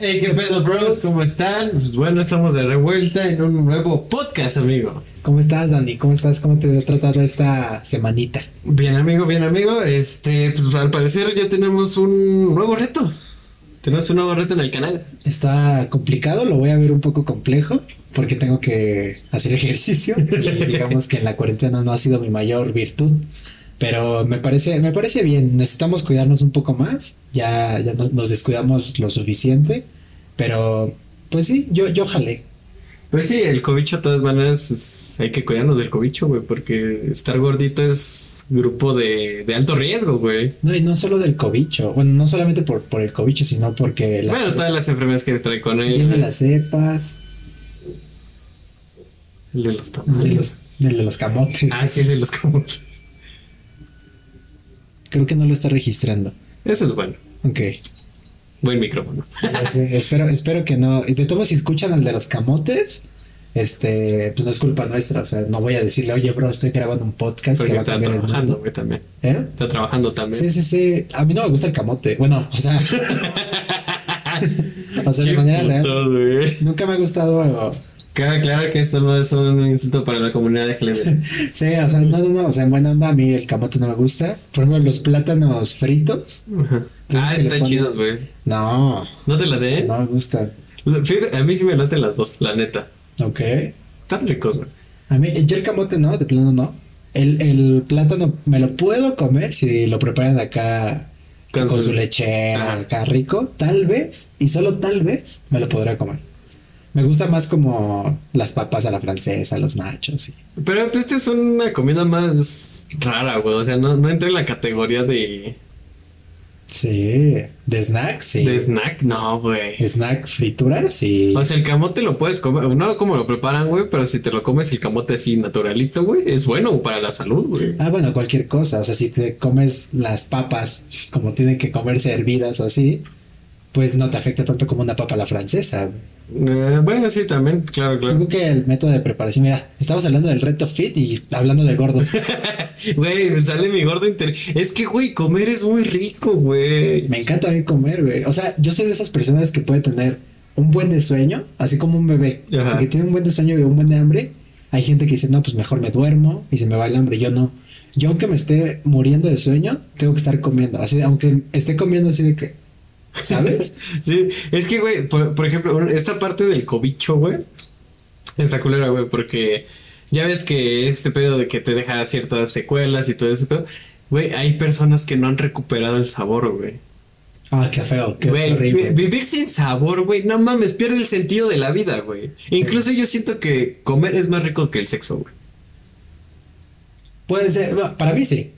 Hey, ¿qué pedo, bros? ¿Cómo están? Pues bueno, estamos de revuelta en un nuevo podcast, amigo. ¿Cómo estás, Dani? ¿Cómo estás? ¿Cómo te ha tratado esta semanita? Bien, amigo, bien, amigo. Este, pues al parecer ya tenemos un nuevo reto. Tenemos un nuevo reto en el canal. Está complicado, lo voy a ver un poco complejo porque tengo que hacer ejercicio y digamos que en la cuarentena no ha sido mi mayor virtud. Pero me parece, me parece bien. Necesitamos cuidarnos un poco más. Ya, ya nos, nos descuidamos lo suficiente. Pero, pues sí, yo, yo jalé. Pues sí, el cobicho, de todas maneras, pues hay que cuidarnos del cobicho, güey, porque estar gordito es grupo de, de alto riesgo, güey. No, y no solo del cobicho. Bueno, no solamente por, por el cobicho, sino porque. las- Bueno, todas las enfermedades que trae con él. Tiene las cepas, El de los de tamales. los, del de los camotes. Ah, sí, el de los camotes. Creo que no lo está registrando. Eso es bueno. Ok. Buen micrófono. Sí, espero, espero que no. Y de todos, si escuchan al de los camotes, este, pues no es culpa nuestra. O sea, no voy a decirle, oye, bro, estoy grabando un podcast Porque que va a cambiar el trabajando, mundo. güey, también. ¿Eh? Está trabajando también. Sí, sí, sí. A mí no me gusta el camote. Bueno, o sea. o sea, de manera real. Nunca me ha gustado. Cabe aclarar que esto no es un insulto para la comunidad LGBT. Sí, o sea, no, no, no. O sea, en buena onda, a mí el camote no me gusta. Por ejemplo, los plátanos fritos. Ajá. Ah, están chidos, güey. No, ¿No te las de? no me gustan. Fíjate, a mí sí me laten las dos, la neta. Ok. Están ricos, güey. A mí, yo el camote no, de plano no. El, el plátano me lo puedo comer si lo preparan acá Con con, su- su lechera, Ajá. acá rico. Tal vez, y solo tal vez, me lo podrá comer. Me gusta más como las papas a la francesa, los nachos. Y... Pero pues, esta es una comida más rara, güey. O sea, no, no entra en la categoría de, Sí, de snack, sí. de snack. No, güey. Snack frituras, sí. O sea, el camote lo puedes comer, no como lo preparan, güey, pero si te lo comes el camote así naturalito, güey, es bueno para la salud, güey. Ah, bueno, cualquier cosa. O sea, si te comes las papas como tienen que comerse hervidas o así, pues no te afecta tanto como una papa a la francesa. güey. Eh, bueno, sí, también, claro, Yo claro. creo que el método de preparación, mira, estamos hablando del reto fit y hablando de gordos. Güey, me sale mi gordo inter... Es que, güey, comer es muy rico, güey. Me encanta a mí comer, güey. O sea, yo soy de esas personas que puede tener un buen de sueño, así como un bebé, Ajá. que tiene un buen de sueño y un buen de hambre. Hay gente que dice, no, pues mejor me duermo y se me va el hambre. Yo no. Yo, aunque me esté muriendo de sueño, tengo que estar comiendo. Así, aunque esté comiendo así de que, ¿sabes? Sí, es que, güey, por, por ejemplo, esta parte del cobicho, güey, está culera, güey, porque ya ves que este pedo de que te deja ciertas secuelas y todo eso, pedo, güey, hay personas que no han recuperado el sabor, güey. ah, qué feo, qué Güey, horrible. vi- vivir sin sabor, güey, no mames, pierde el sentido de la vida, güey. Incluso yo siento que comer es más rico que el sexo, güey. Puede ser, para mí sí.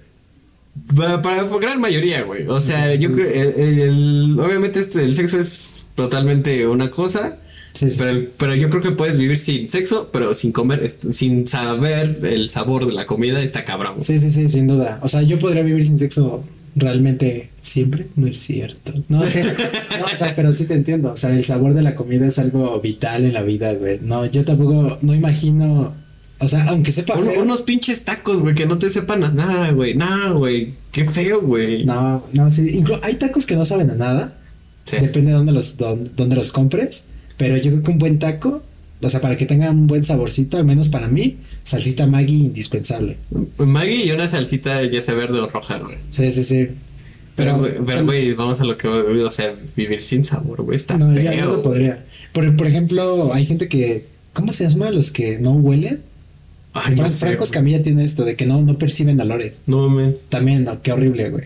Para, para gran mayoría, güey. O sea, yo creo, el, el- el- obviamente este, el sexo es totalmente una cosa, Sí, sí, pero, sí. pero yo creo que puedes vivir sin sexo, pero sin comer, sin saber el sabor de la comida, está cabrón. Sí, sí, sí, sin duda. O sea, yo podría vivir sin sexo realmente siempre. No es cierto. No, o sea, no, o sea, pero sí te entiendo. O sea, el sabor de la comida es algo vital en la vida, güey. No, yo tampoco, no imagino. O sea, aunque sepa unos pinches tacos, güey, que no te sepan a nada, güey. Nada, güey. Qué feo, güey. No, no, sí. Inclu- hay tacos que no saben a nada. Sí. Depende de dónde los, dón- dónde los compres. Pero yo creo que un buen taco, o sea, para que tenga un buen saborcito, al menos para mí, salsita Maggi indispensable. Maggie y una salsita ya sea verde o roja, güey. Sí, sí, sí. Pero, Pero- güey, pero, güey, vamos a lo que, o sea, vivir sin sabor, güey, está No, feo. ya no lo podría. Por, por ejemplo, hay gente que. ¿Cómo se llama? Los que no huelen. Ay, no Fran- sé, Franco güey. Escamilla tiene esto de que no, no perciben olores. No mames. También, no, qué horrible, güey.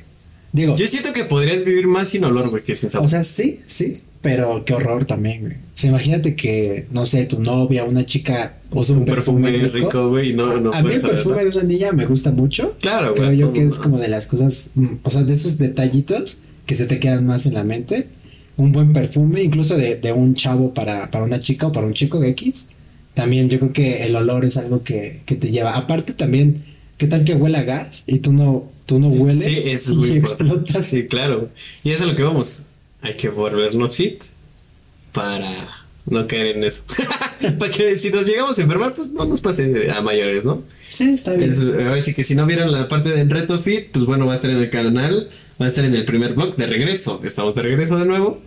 Digo, Yo siento que podrías vivir más sin olor, güey, que sin sabor. o sea, sí, sí, pero qué horror también, güey. O sea, imagínate que, no sé, tu novia, una chica usa un, un perfume, rico, güey, no, no a mí el perfume de una niña me gusta mucho. Claro, Creo güey. yo todo que es como de las cosas, mm, o sea, de esos detallitos que se te quedan más en la mente. Un buen perfume, incluso de, de un chavo para, para una chica o para un chico X. También yo creo que el olor es algo que, que te lleva. Aparte también, ¿qué tal que huela gas y tú no, tú no hueles? Sí, eso es y muy importante. explotas. Sí, claro. Y eso es a lo que vamos. Hay que volvernos fit para no caer en eso. para que si nos llegamos a enfermar, pues no nos pase a mayores, ¿no? Sí, está bien. Es, ahora sí que si no vieron la parte del reto fit, pues bueno, va a estar en el canal, va a estar en el primer blog de regreso. Estamos de regreso de nuevo.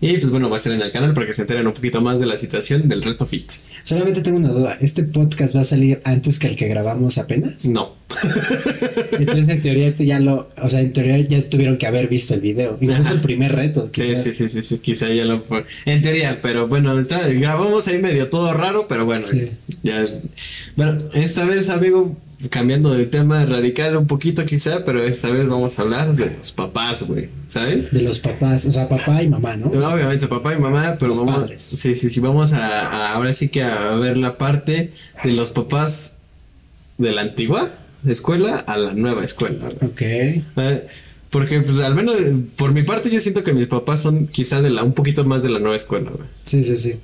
Y pues bueno, va a estar en el canal para que se enteren un poquito más de la situación del reto fit. Solamente tengo una duda. ¿Este podcast va a salir antes que el que grabamos apenas? No. Entonces, en teoría, este ya lo. O sea, en teoría ya tuvieron que haber visto el video. Incluso el primer reto. Sí, sí, sí, sí, sí, quizá ya lo fue. En teoría, pero bueno, está, grabamos ahí medio todo raro, pero bueno, Sí. ya. Bueno, esta vez, amigo, cambiando de tema radical un poquito quizá, pero esta vez vamos a hablar de los papás, güey, ¿sabes? De los papás. O sea, papá y mamá, ¿no? O sea, Obviamente papá y mamá, pero Los vamos, padres. sí, sí, sí, vamos a, a- ahora sí que a ver la parte de los papás de la antigua escuela a la nueva escuela. güey. ok. Eh, Porque, pues, al menos por mi parte, yo siento que mis papás son quizá de la, un poquito más de la nueva escuela, güey. Sí, sí, sí.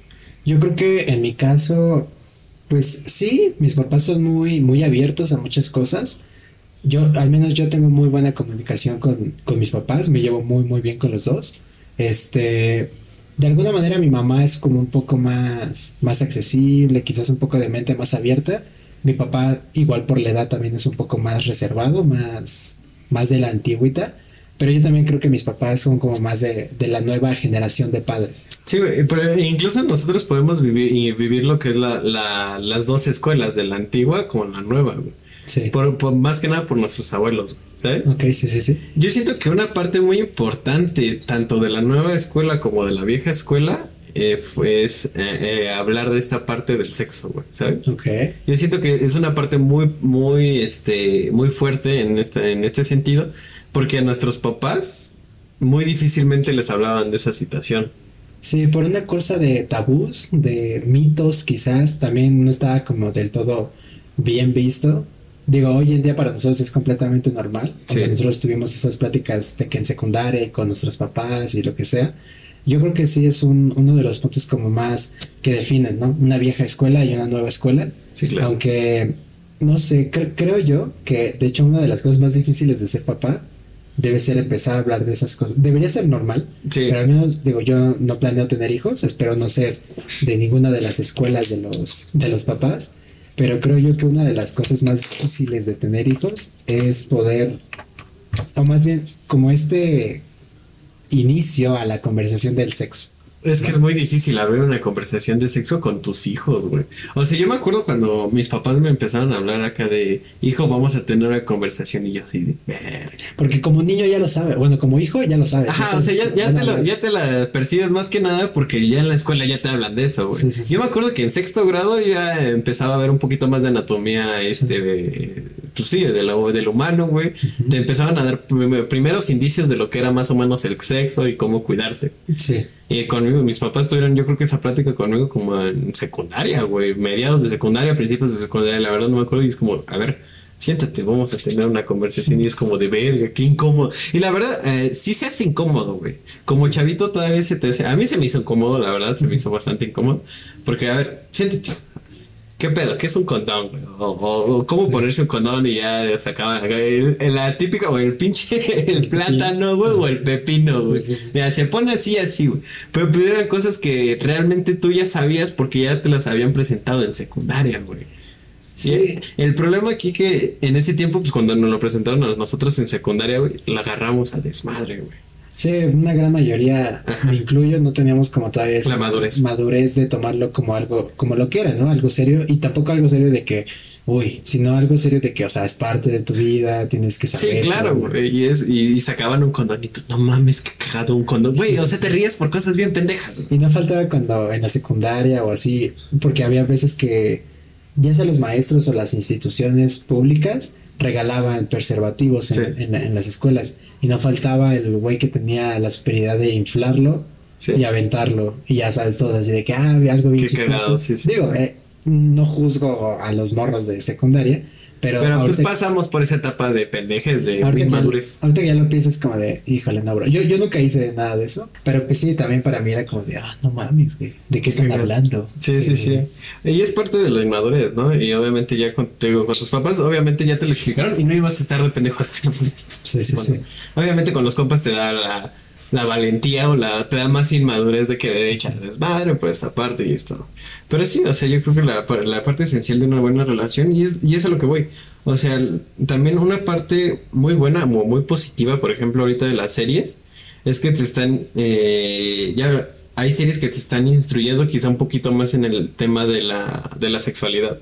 Yo creo que en mi caso, pues sí, mis papás son muy, muy abiertos a muchas cosas. Yo, al menos yo tengo muy buena comunicación con, con mis papás, me llevo muy, muy bien con los dos. Este, de alguna manera mi mamá es como un poco más, más accesible, quizás un poco de mente más abierta. Mi papá, igual por la edad, también es un poco más reservado, más, más de la antigüita. Pero yo también creo que mis papás son como más de, de la nueva generación de padres. Sí, pero incluso nosotros podemos vivir y vivir lo que es la, la, las dos escuelas, de la antigua con la nueva, güey. Sí. Por, por- más que nada por nuestros abuelos, ¿sabes? Ok, sí, sí, sí. Yo siento que una parte muy importante, tanto de la nueva escuela como de la vieja escuela, eh, fue es, eh, eh, hablar de esta parte del sexo, güey, ¿sabes? Ok. Yo siento que es una parte muy, muy, este, muy fuerte en este, en este sentido, porque a nuestros papás muy difícilmente les hablaban de esa situación. Sí, por una cosa de tabús, de mitos quizás, también no estaba como del todo bien visto. Digo, hoy en día para nosotros es completamente normal. O Sí. sea, nosotros tuvimos esas pláticas de que en secundaria con nuestros papás y lo que sea. Yo creo que sí es un, uno de los puntos como más que definen, ¿no? Una vieja escuela y una nueva escuela. Sí, claro. Aunque, no sé, cre- creo yo que de hecho una de las cosas más difíciles de ser papá debe ser empezar a hablar de esas cosas. Debería ser normal, Sí. pero al menos, digo, yo no planeo tener hijos, espero no ser de ninguna de las escuelas de los, de los papás, pero creo yo que una de las cosas más difíciles de tener hijos es poder, o más bien, como este inicio a la conversación del sexo. Es que es muy difícil abrir una conversación de sexo con tus hijos, güey. O sea, yo me acuerdo cuando mis papás me empezaron a hablar acá de, hijo, vamos a tener una conversación y yo así de, "Verga". Porque como niño ya lo sabe, bueno, como hijo ya lo sabe. Ajá, o sea, ya, ya, te lo- ya te la percibes más que nada porque ya en la escuela ya te hablan de eso, güey. Sí, sí, sí. Yo me acuerdo que en sexto grado ya empezaba a ver un poquito más de anatomía, este, pues sí, de lo, del humano, güey. Te empezaban a dar prim- primeros indicios de lo que era más o menos el sexo y cómo cuidarte. Sí. Y conmigo, mis papás tuvieron, yo creo que esa plática conmigo como en secundaria, güey, mediados de secundaria, principios de secundaria, la verdad no me acuerdo, y es como, a ver, siéntate, vamos a tener una conversación, y es como de verga, qué incómodo. Y la verdad, eh, sí se hace incómodo, güey. Como chavito todavía se te hace, a mí se me hizo incómodo, la verdad, se me hizo bastante incómodo, porque, a ver, siéntate. ¿Qué pedo? ¿Qué es un condón, güey? O, o- o cómo ponerse un condón y ya se acaban. El, el- la típica, o el pinche, el plátano, güey, o el pepino, güey. Mira, se pone así, así, güey. Pero pues, eran cosas que realmente tú ya sabías porque ya te las habían presentado en secundaria, güey. Sí. El problema aquí que en ese tiempo, pues cuando nos lo presentaron a nosotros en secundaria, güey, la agarramos a desmadre, güey. Sí, una gran mayoría, Ajá. me incluyo, no teníamos como todavía esa La madurez. madurez de tomarlo como algo, como lo que era, ¿no? Algo serio y tampoco algo serio de que, uy, sino algo serio de que, o sea, es parte de tu vida, tienes que Sí, saber. claro, güey. Y, es, y, y sacaban un condón y tú, no mames, que cagado un condón. Güey, o sea, te ríes por cosas bien pendejas. Y no faltaba cuando en la secundaria o así, porque había veces que ya sea los maestros o las instituciones públicas regalaban preservativos en, Sí. en- en las escuelas y no faltaba el güey que tenía la superioridad de inflarlo Sí. y aventarlo y ya sabes todo así de que ah algo bien Qué chistoso sí, sí, digo eh, no juzgo a los morros de secundaria pero, Pero pues ahorita- pasamos por esa etapa de pendejes, de Ahorita que, inmadurez. ahorita que ya lo piensas como de, híjole, no, bro. Yo, yo nunca hice nada de eso, pero pues sí, también para mí era como de, ah, no mames, güey, ¿de qué están hablando? Sí, sí, sí. Y es parte de la inmadurez, ¿no? Y obviamente ya con, te digo, con tus papás, obviamente ya te lo explicaron y no ibas a estar de pendejo. Sí, sí, Bueno, sí. Obviamente con los compas te da la, la valentía o la te da más inmadurez de querer echar desmadre por esta parte y esto. Pero sí, o sea, yo creo que la, la parte esencial de una buena relación, y es, y es a lo que voy. O sea, también una parte muy buena o muy positiva, por ejemplo, ahorita de las series, es que te están, eh, ya hay series que te están instruyendo quizá un poquito más en el tema de la, de la sexualidad.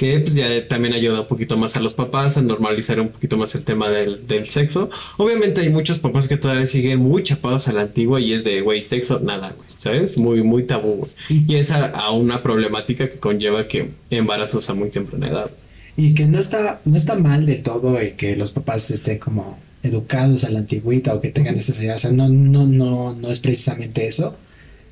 Que pues ya también ayuda un poquito más a los papás a normalizar un poquito más el tema del, del sexo. Obviamente hay muchos papás que todavía siguen muy chapados a la antigua y es de, güey, sexo, nada, güey, ¿sabes? Muy, muy tabú, güey. Y es a, a una problemática que conlleva que embarazos a muy temprana edad. Y que no está, no está mal de todo el que los papás estén como educados a la antigüita o que tengan idea. O sea, no, no, no, no es precisamente eso.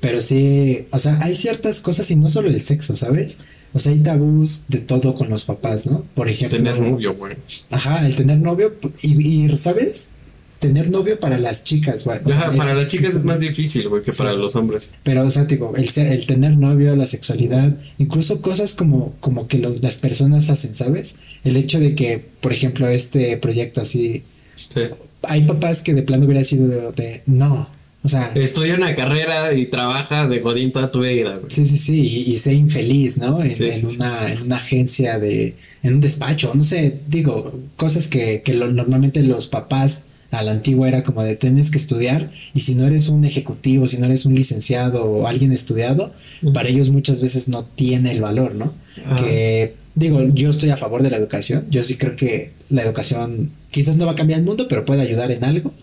Pero sí, o sea, hay ciertas cosas y no solo el sexo, ¿sabes? O sea, hay tabús de todo con los papás, ¿no? Por ejemplo. Tener novio, güey. Ajá, el tener novio y, y, ¿sabes? Tener novio para las chicas, güey. O sea, para las chicas es más difícil, güey, que para los hombres. Pero, o sea, digo, el, el tener novio, la sexualidad, incluso cosas como, como que los, las personas hacen, ¿sabes? El hecho de que, por ejemplo, este proyecto así. Sí. Hay papás que de plano hubiera sido de, de no, o sea, estudia una carrera y trabaja de godín toda tu vida, güey. Sí, sí, sí, y, y sé infeliz, ¿no? En, Sí, en sí, una, en una agencia de, en un despacho, no sé, digo, cosas que, que lo- normalmente los papás a la antigua era como de tienes que estudiar y si no eres un ejecutivo, si no eres un licenciado o alguien estudiado, para ellos muchas veces no tiene el valor, ¿no? Que digo, yo estoy a favor de la educación, yo sí creo que la educación quizás no va a cambiar el mundo, pero puede ayudar en algo.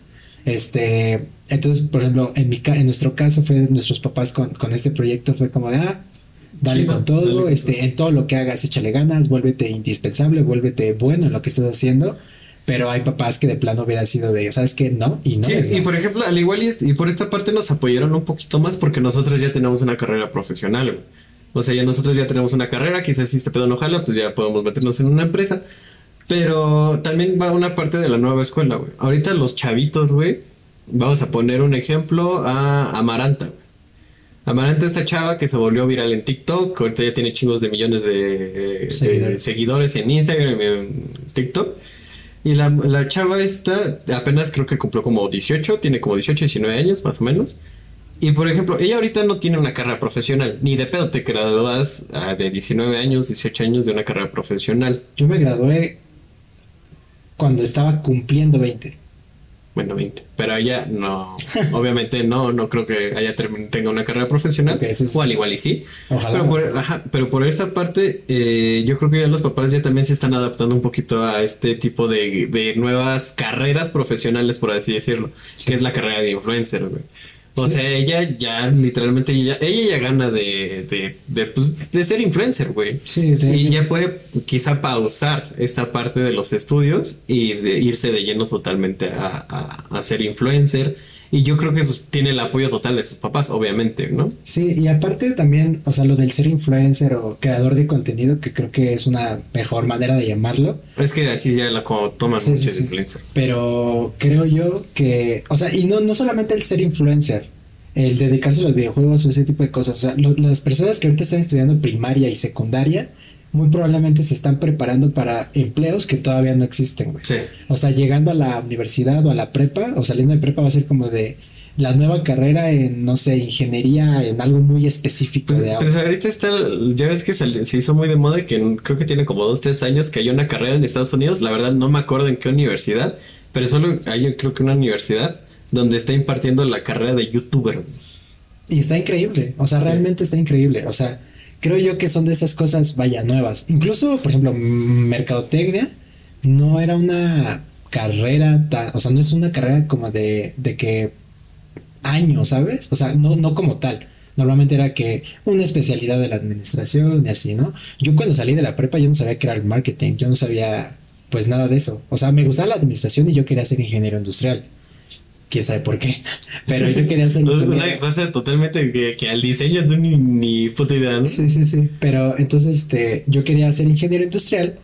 Este, entonces, por ejemplo, en mi ca- en nuestro caso fue nuestros papás con, con este proyecto fue como de ah, dale Chido, con todo, dale este, en todo lo que hagas, échale ganas, vuélvete indispensable, vuélvete bueno en lo que estás haciendo. Pero hay papás que de plano hubiera sido de, ¿sabes qué? No, y no. Sí, es y no. por ejemplo, al igual y, y por esta parte nos apoyaron un poquito más porque nosotros ya tenemos una carrera profesional, güey. O sea, ya nosotros ya tenemos una carrera, quizás si este pedo no jala, pues ya podemos meternos en una empresa. Pero también va una parte de la nueva escuela, güey. Ahorita los chavitos, güey, vamos a poner un ejemplo a Amaranta, güey. Amaranta esta chava que se volvió viral en TikTok, ahorita ya tiene chingos de millones de, de Seguidores. seguidores en Instagram y en TikTok. Y la, la chava esta apenas creo que cumplió como 18, tiene como 18, 19 años más o menos. Y por ejemplo, ella ahorita no tiene una carrera profesional, ni de pedo te gradúas ah, de 19 años, 18 años de una carrera profesional. Yo me gradué cuando estaba cumpliendo 20. Bueno, 20. Pero ella no, obviamente no, no creo que term- tenga una carrera profesional. Ok, eso es- O al igual y sí. Ojalá. Pero por, ajá, pero por esta parte, eh, yo creo que ya los papás ya también se están adaptando un poquito a este tipo de, de nuevas carreras profesionales, por así decirlo, Sí. que es la carrera de influencer, güey. O Sí. sea, ella ya literalmente, ella, ella ya gana de, de, de, pues, de ser influencer, güey. Sí, de- Y ya puede quizá pausar esta parte de los estudios y de irse de lleno totalmente a, a, a ser influencer. Y yo creo que eso tiene el apoyo total de sus papás, obviamente, ¿no? Sí, y aparte también, o sea, lo del ser influencer o creador de contenido, que creo que es una mejor manera de llamarlo. Es que así ya la co- toman Sí, mucho sí, de sí. influencer. Pero creo yo que, o sea, y no, no solamente el ser influencer, el dedicarse a los videojuegos o ese tipo de cosas. O sea, lo- las personas que ahorita están estudiando primaria y secundaria, muy probablemente se están preparando para empleos que todavía no existen, güey. Sí. O sea, llegando a la universidad o a la prepa, o saliendo de prepa va a ser como de la nueva carrera en, no sé, ingeniería, en algo muy específico Pues, de pues audio. ahorita está, ya ves que se hizo muy de moda que creo que tiene como dos, tres años que hay una carrera en Estados Unidos, la verdad no me acuerdo en qué universidad, pero solo hay creo que una universidad donde está impartiendo la carrera de youtuber. Y está increíble, o sea, realmente está increíble. O sea, creo yo que son de esas cosas, vaya, nuevas. Incluso, por ejemplo, mercadotecnia no era una carrera, tan, o sea, no es una carrera como de, de que años, ¿sabes? O sea, no, no como tal. Normalmente era que una especialidad de la administración y así, ¿no? Yo cuando salí de la prepa yo no sabía qué era el marketing, yo no sabía pues nada de eso. O sea, me gustaba la administración y yo quería ser ingeniero industrial. Quién sabe por qué, pero yo quería ser ingeniero. Una cosa totalmente que, que al diseño tú ni, ni puta idea, ¿no? Sí, sí, sí. Pero entonces, este, yo quería ser ingeniero industrial.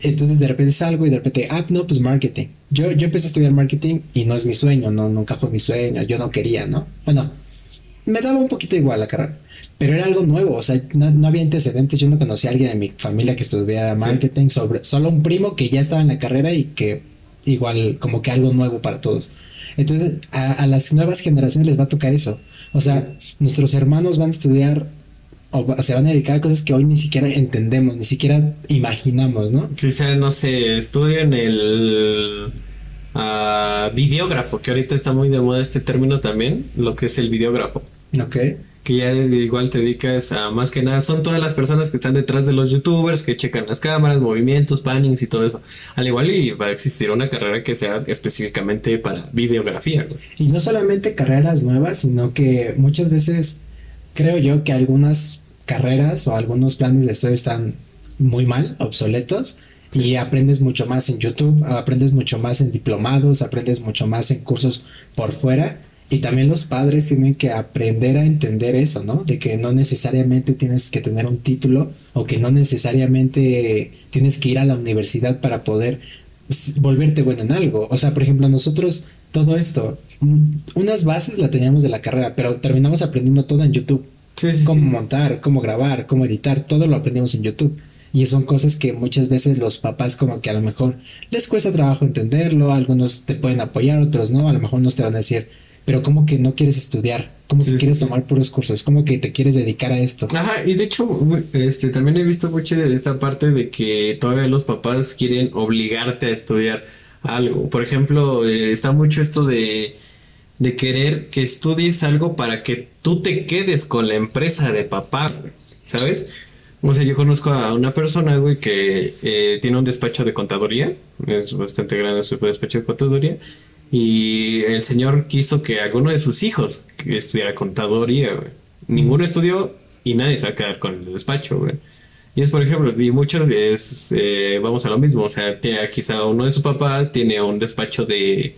Entonces de repente salgo y de repente, ah, no, pues marketing. Yo, yo empecé a estudiar marketing y no es mi sueño, no, nunca fue mi sueño, yo no quería, ¿no? Bueno, me daba un poquito igual la carrera, pero era algo nuevo, o sea, no, no había antecedentes, yo no conocía a alguien de mi familia que estudiara marketing, sobre, solo un primo que ya estaba en la carrera y que igual como que algo nuevo para todos. Entonces, a, a las nuevas generaciones les va a tocar eso. O sea, nuestros hermanos van a estudiar o se van a dedicar a cosas que hoy ni siquiera entendemos, ni siquiera imaginamos, ¿no? Quizá, no sé, estudian el a videógrafo, que ahorita está muy de moda este término también, lo que es el videógrafo. Ok. Que ya igual te dedicas a más que nada, son todas las personas que están detrás de los youtubers, que checan las cámaras, movimientos, pannings y todo eso. Al igual y va a existir una carrera que sea específicamente para videografía. Y no solamente carreras nuevas, sino que muchas veces creo yo que algunas carreras o algunos planes de estudio están muy mal, obsoletos, y aprendes mucho más en YouTube, aprendes mucho más en diplomados, aprendes mucho más en cursos por fuera. Y también los padres tienen que aprender a entender eso, ¿no? De que no necesariamente tienes que tener un título o que no necesariamente tienes que ir a la universidad para poder volverte bueno en algo. O sea, por ejemplo, nosotros todo esto, mm, unas bases la teníamos de la carrera, pero terminamos aprendiendo todo en YouTube Sí, sí, cómo sí. montar, cómo grabar, cómo editar, todo lo aprendimos en YouTube. Y son cosas que muchas veces los papás como que a lo mejor les cuesta trabajo entenderlo, algunos te pueden apoyar, otros no, a lo mejor nos te van a decir, pero ¿cómo que no quieres estudiar? ¿Cómo Sí, que quieres sí. tomar puros cursos? ¿Cómo que te quieres dedicar a esto? Ajá, y de hecho, este, también he visto mucho de esta parte de que todavía los papás quieren obligarte a estudiar algo. Por ejemplo, eh, está mucho esto de, de querer que estudies algo para que tú te quedes con la empresa de papá, ¿sabes? O sea, yo conozco a una persona, güey, que eh, tiene un despacho de contaduría, es bastante grande su despacho de contaduría, y el señor quiso que alguno de sus hijos estudiara contaduría, güey. Ninguno estudió y nadie se va a quedar con el despacho, güey. Y es, por ejemplo, y muchos es, eh, vamos a lo mismo, o sea, quizá uno de sus papás tiene un despacho de,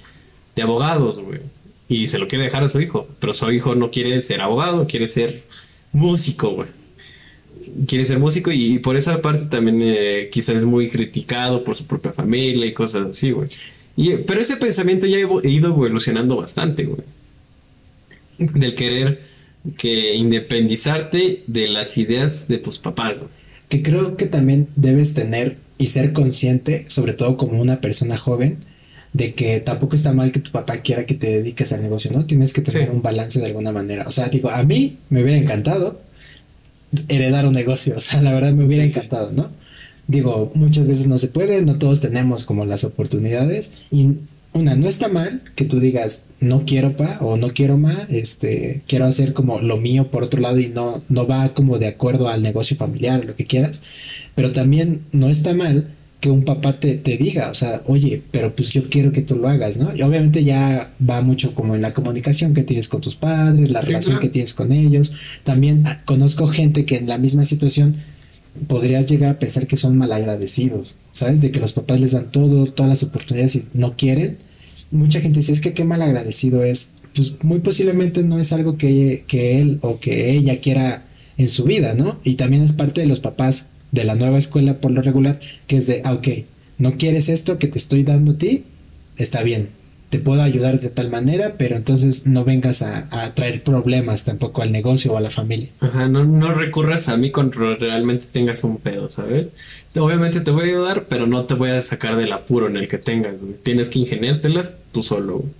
de abogados, güey, y se lo quiere dejar a su hijo, pero su hijo no quiere ser abogado, quiere ser músico, güey. Quiere ser músico y, por esa parte también eh, quizás es muy criticado por su propia familia y cosas así, güey. Y, pero ese pensamiento ya evo- ido evolucionando bastante, güey. Del querer que independizarte de las ideas de tus papás, güey. Que creo que también debes tener y ser consciente, sobre todo como una persona joven, de que tampoco está mal que tu papá quiera que te dediques al negocio, ¿no? Tienes que tener Sí. un balance de alguna manera. O sea, digo, a mí me hubiera encantado heredar un negocio, o sea, la verdad me hubiera sí. encantado, ¿no? Digo, muchas veces no se puede, no todos tenemos como las oportunidades y una, no está mal que tú digas, no quiero pa o no quiero ma, este, quiero hacer como lo mío por otro lado y no, no va como de acuerdo al negocio familiar, lo que quieras, pero también no está mal que un papá te, te diga, o sea, oye, pero pues yo quiero que tú lo hagas, ¿no? Y obviamente ya va mucho como en la comunicación que tienes con tus padres, la Sí, relación claro. que tienes con ellos. También ah, conozco gente que en la misma situación podrías llegar a pensar que son malagradecidos, ¿sabes? De que los papás les dan todo, todas las oportunidades y no quieren. Mucha gente dice, es que qué malagradecido es. Pues muy posiblemente no es algo que, que él o que ella quiera en su vida, ¿no? Y también es parte de los papás de la nueva escuela por lo regular, que es de, ah, ok, no quieres esto que te estoy dando a ti, está bien, te puedo ayudar de tal manera, pero entonces no vengas a, a traer problemas tampoco al negocio o a la familia. Ajá, no, no recurras a mí cuando realmente tengas un pedo, ¿sabes? Obviamente te voy a ayudar, pero no te voy a sacar del apuro en el que tengas, güey. Tienes que ingeniártelas tú solo, güey.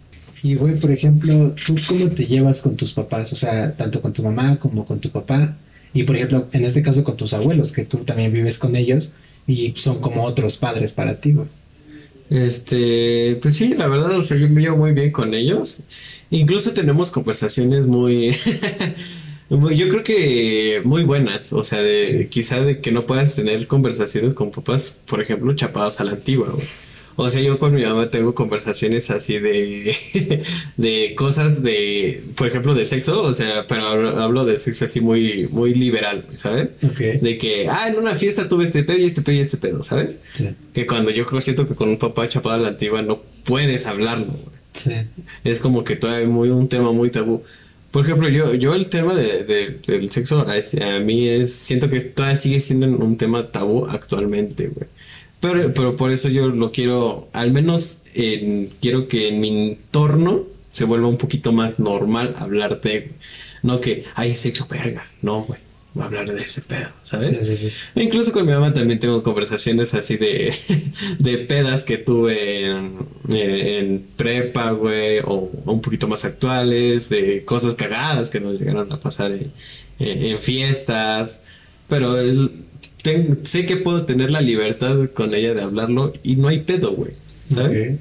Y güey, por ejemplo, ¿tú cómo te llevas con tus papás? O sea, tanto con tu mamá como con tu papá. Y por ejemplo, en este caso con tus abuelos, que tú también vives con ellos y son como otros padres para ti, güey. Este, pues sí, la verdad, o sea, yo me llevo muy bien con ellos. Incluso tenemos conversaciones muy, muy- yo creo que muy buenas. O sea, de Sí. quizá de que no puedas tener conversaciones con papás, por ejemplo, chapados a la antigua, güey. O sea, yo con mi mamá tengo conversaciones así de, de cosas de, por ejemplo, de sexo, o sea, pero hablo, de sexo así muy, muy liberal, ¿sabes? De que, ah, en una fiesta tuve este pedo y este pedo y este pedo, ¿sabes? Sí. Que cuando yo creo siento que con un papá chapado a la antigua no puedes hablarlo. Sí. Es como que todavía muy un tema muy tabú. Por ejemplo, yo, yo el tema de, de- del sexo a, ese- a mí es, siento que todavía sigue siendo un tema tabú actualmente, güey. Pero, pero por eso yo lo quiero, al menos en- quiero que en mi entorno se vuelva un poquito más normal hablar de, no que hay sexo verga, no, güey, hablar de ese pedo, ¿sabes? Sí, sí, sí. E Incluso con mi mamá también tengo conversaciones así de, de pedas que tuve en, en prepa, güey, o un poquito más actuales, de cosas cagadas que nos llegaron a pasar en, en- en fiestas. Pero el- ten- sé que puedo tener la libertad con ella de hablarlo y no hay pedo, güey, ¿sabes?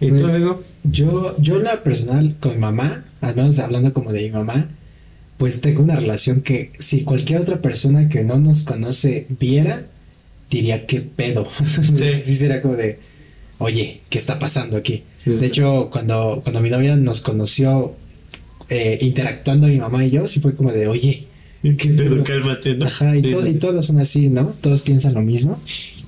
Entonces, Pues, yo, yo en la personal con mi mamá, al menos hablando como de mi mamá, pues tengo una relación que si cualquier otra persona que no nos conoce viera, diría qué pedo. Sí, sí será como de, oye, ¿qué está pasando aquí? Sí, de sí. hecho, cuando, cuando mi novia nos conoció eh, interactuando mi mamá y yo, sí fue como de, oye, qué pedo, cálmate, ¿no? Ajá, y, to- y todos son así, ¿no? Todos piensan lo mismo.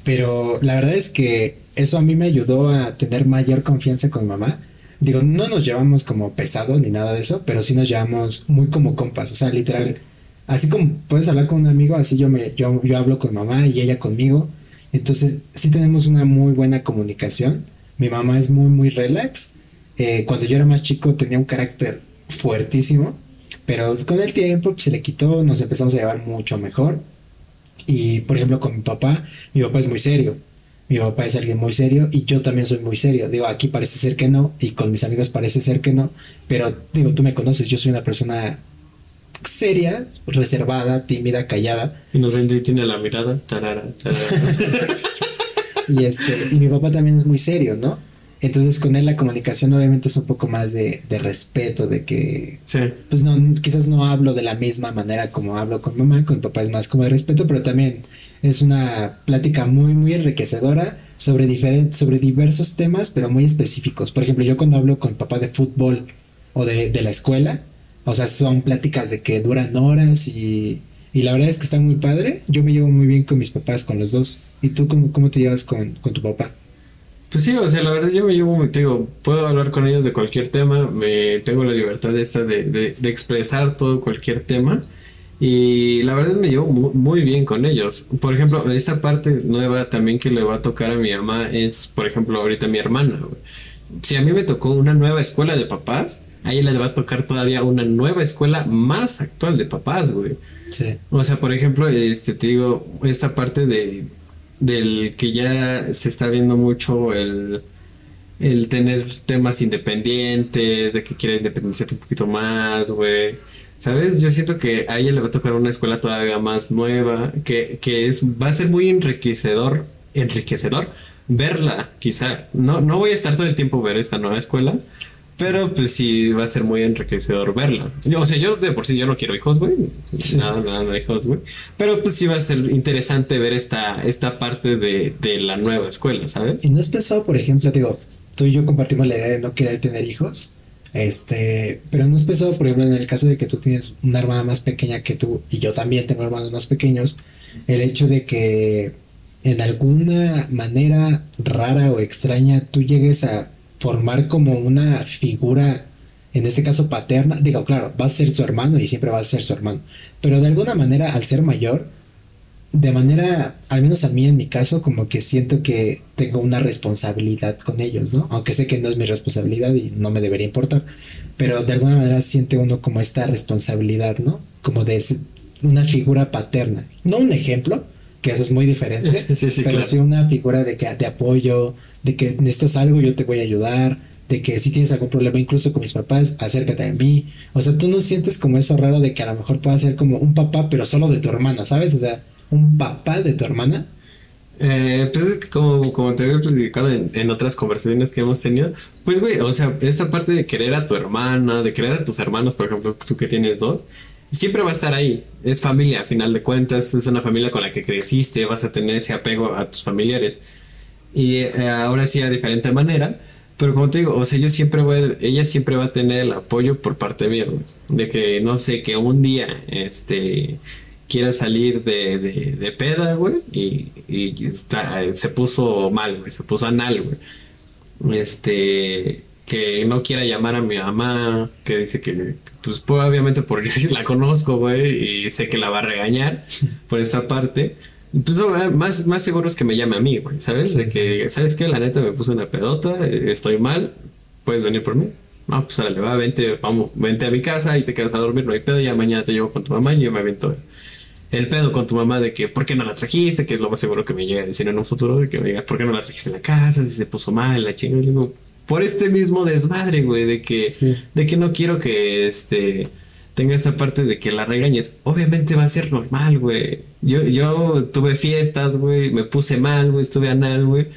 Pero la verdad es que eso a mí me ayudó a tener mayor confianza con mamá. Digo, no nos llevamos como pesado ni nada de eso, pero sí nos llevamos muy como compas. O sea, literal, así como puedes hablar con un amigo, así yo me, yo, yo hablo con mamá y ella conmigo. Entonces, sí tenemos una muy buena comunicación. Mi mamá es muy, muy relax. Eh, cuando yo era más chico tenía un carácter fuertísimo, pero con el tiempo pues, se le quitó, nos empezamos a llevar mucho mejor. Y por ejemplo con mi papá, mi papá es muy serio. Mi papá es alguien muy serio y yo también soy muy serio. Digo, aquí parece ser que no y con mis amigos parece ser que no, pero digo, tú me conoces, yo soy una persona seria, reservada, tímida, callada. Inocente y tiene la mirada. Tarara, tarara. Y este, y mi papá también es muy serio, ¿no? Entonces con él la comunicación obviamente es un poco más de, de respeto, de que sí. pues no, quizás no hablo de la misma manera como hablo con mamá, con mi papá es más como de respeto, pero también es una plática muy, muy enriquecedora sobre diferentes, sobre diversos temas, pero muy específicos. Por ejemplo, yo cuando hablo con papá de fútbol o de, de la escuela, o sea, son pláticas de que duran horas y, y la verdad es que está muy padre. Yo me llevo muy bien con mis papás, con los dos. ¿Y tú cómo, cómo te llevas con, con tu papá? Pues sí, o sea, la verdad yo me llevo digo, puedo hablar con ellos de cualquier tema, me tengo la libertad esta de, de, de expresar todo cualquier tema y la verdad me llevo muy, muy bien con ellos. Por ejemplo, esta parte nueva también que le va a tocar a mi mamá es, por ejemplo, ahorita mi hermana. Si a mí me tocó una nueva escuela de papás, a ella le va a tocar todavía una nueva escuela más actual de papás, güey. Sí. O sea, por ejemplo, este te digo, esta parte de del que ya se está viendo mucho el el tener temas independientes, de que quiere independizarte un poquito más, güey. ¿Sabes? Yo siento que a ella le va a tocar una escuela todavía más nueva, que, que es, va a ser muy enriquecedor, enriquecedor verla, quizá. No, no voy a estar todo el tiempo ver esta nueva escuela, pero pues sí va a ser muy enriquecedor verla. Yo, o sea, yo de por sí yo no quiero hijos, güey. Nada, nada de hijos, güey. Pero pues sí va a ser interesante ver esta, esta parte de, de la nueva escuela, ¿sabes? ¿Y no has pensado, por ejemplo, digo, tú y yo compartimos la idea de no querer tener hijos? Este, pero no has pensado, por ejemplo, en el caso de que tú tienes una hermana más pequeña que tú y yo también tengo hermanos más pequeños, el hecho de que en alguna manera rara o extraña tú llegues a formar como una figura, en este caso paterna, digo, claro, vas a ser su hermano y siempre vas a ser su hermano, pero de alguna manera al ser mayor, de manera, al menos a mí en mi caso, como que siento que tengo una responsabilidad con ellos, ¿no? Aunque sé que no es mi responsabilidad y no me debería importar, pero de alguna manera siente uno como esta responsabilidad, ¿no? Como de una figura paterna, no un ejemplo, que eso es muy diferente, Sí, sí, pero claro. sí una figura de que de apoyo, de que necesitas algo, yo te voy a ayudar, de que si tienes algún problema incluso con mis papás, acércate a mí. O sea, tú no sientes como eso raro de que a lo mejor pueda ser como un papá, pero solo de tu hermana, ¿sabes? O sea, un papá de tu hermana. Eh, pues es que como, como te había platicado en, en otras conversaciones que hemos tenido, pues güey, o sea, esta parte de querer a tu hermana, de querer a tus hermanos, por ejemplo, tú que tienes dos, siempre va a estar ahí. Es familia, a final de cuentas, es una familia con la que creciste, vas a tener ese apego a tus familiares. Y eh, ahora sí a diferente manera, pero como te digo, o sea, yo siempre voy, ella siempre va a tener el apoyo por parte mía. De que, no sé, que un día, este, quiera salir de, de, de peda, güey, y, y se puso mal, güey, se puso anal, güey. Este, que no quiera llamar a mi mamá, que dice que, pues, pues, obviamente por la conozco, güey, y sé que la va a regañar por esta parte. Pues no, eh, más, más seguro es que me llame a mí, güey, ¿sabes? Sí, de que, ¿sabes qué? La neta me puse una pedota, eh, estoy mal, puedes venir por mí. No, pues órale, va, vente, vamos, vente a mi casa y te quedas a dormir, no hay pedo, ya mañana te llevo con tu mamá y yo me avento el pedo con tu mamá de que ¿por qué no la trajiste? Que es lo más seguro que me llegue a decir en un futuro, de que me diga ¿por qué no la trajiste en la casa? Si se puso mal, la chinga, y digo, por este mismo desmadre, güey, de que, Sí. de que no quiero que este tenga esta parte de que la regañes. Obviamente va a ser normal, güey. Yo, yo tuve fiestas, güey, me puse mal, güey, estuve anal, güey.